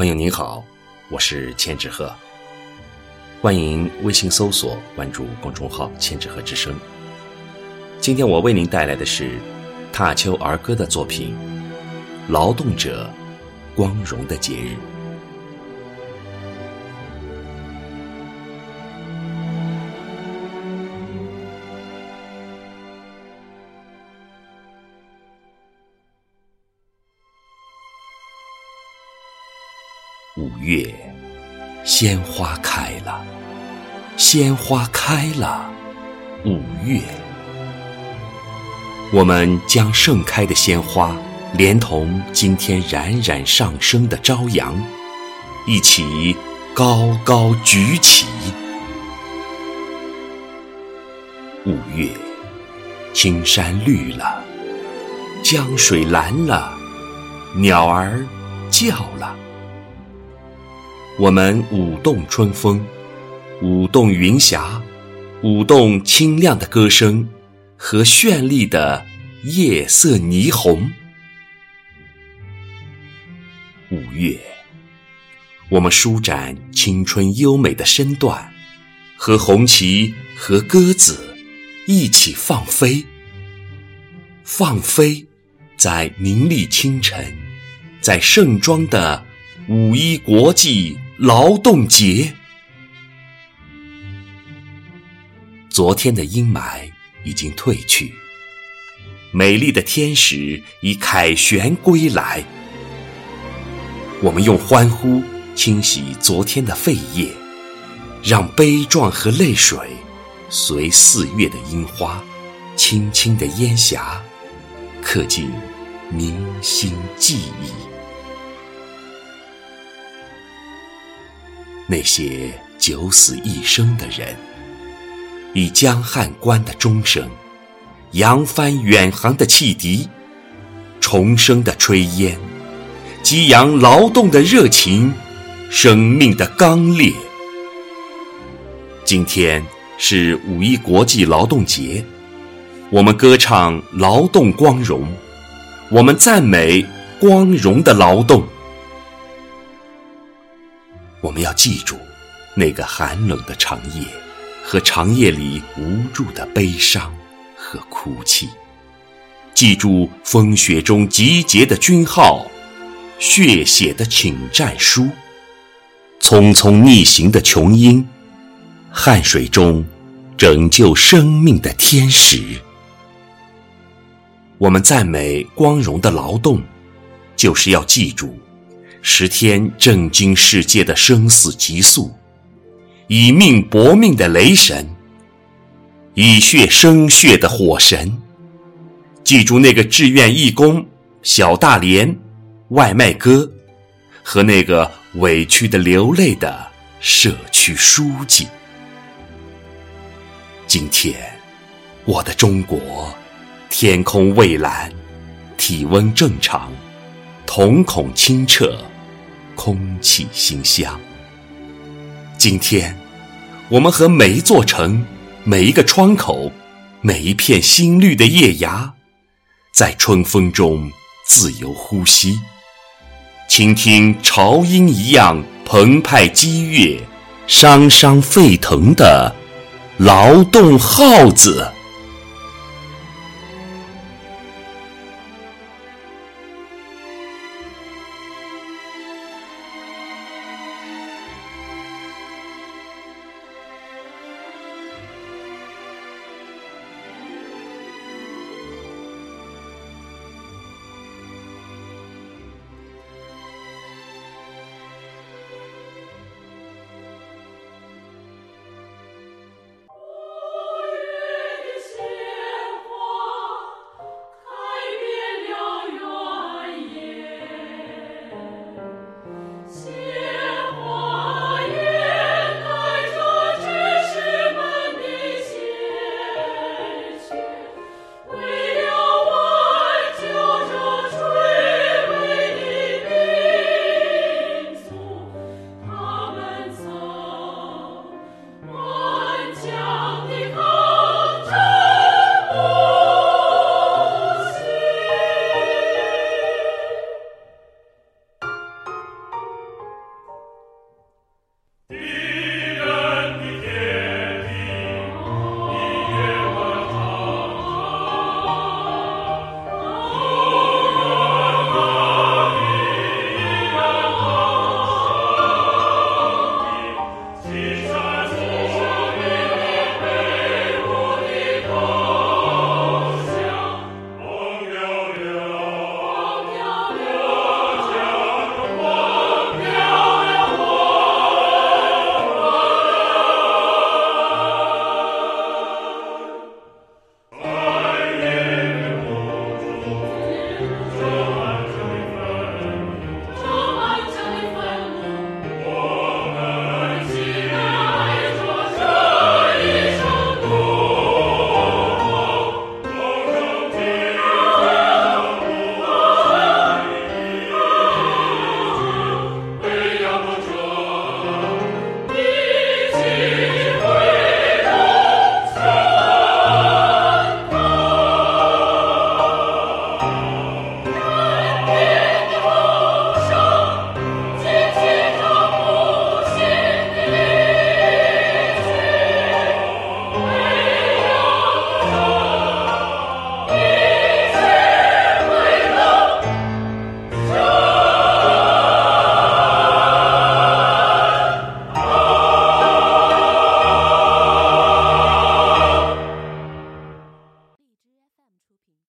朋友您好，我是千纸鹤，欢迎微信搜索关注公众号“千纸鹤之声”。今天我为您带来的是踏秋儿歌的作品《劳动者光荣的节日》。五月，鲜花开了，鲜花开了。五月，我们将盛开的鲜花，连同今天冉冉上升的朝阳，一起高高举起。五月，青山绿了，江水蓝了，鸟儿叫了。我们舞动春风，舞动云霞，舞动清亮的歌声和绚丽的夜色霓虹。五月，我们舒展青春优美的身段，和红旗和鸽子一起放飞，放飞在明丽清晨，在盛装的五一国际。劳动节，昨天的阴霾已经褪去，美丽的天使已凯旋归来。我们用欢呼清洗昨天的废液，让悲壮和泪水随四月的樱花，轻轻的烟霞，刻进铭心记忆。那些九死一生的人，以江汉关的钟声，扬帆远航的汽笛，重生的炊烟，激扬劳动的热情，生命的刚烈。今天是五一国际劳动节，我们歌唱劳动光荣，我们赞美光荣的劳动。我们要记住那个寒冷的长夜和长夜里无助的悲伤和哭泣，记住风雪中集结的军号，血写的请战书，匆匆逆行的琼英，汗水中拯救生命的天使。我们赞美光荣的劳动，就是要记住。十天震惊世界的生死极速，以命搏命的雷神，以血生血的火神。记住那个志愿义工小大连、外卖哥，和那个委屈的流泪的社区书记。今天，我的中国，天空蔚蓝，体温正常，瞳孔清澈。空气馨香。今天，我们和每一座城、每一个窗口、每一片新绿的叶芽，在春风中自由呼吸，倾听潮音一样澎湃激越、伤伤沸腾的劳动号子。Yeah.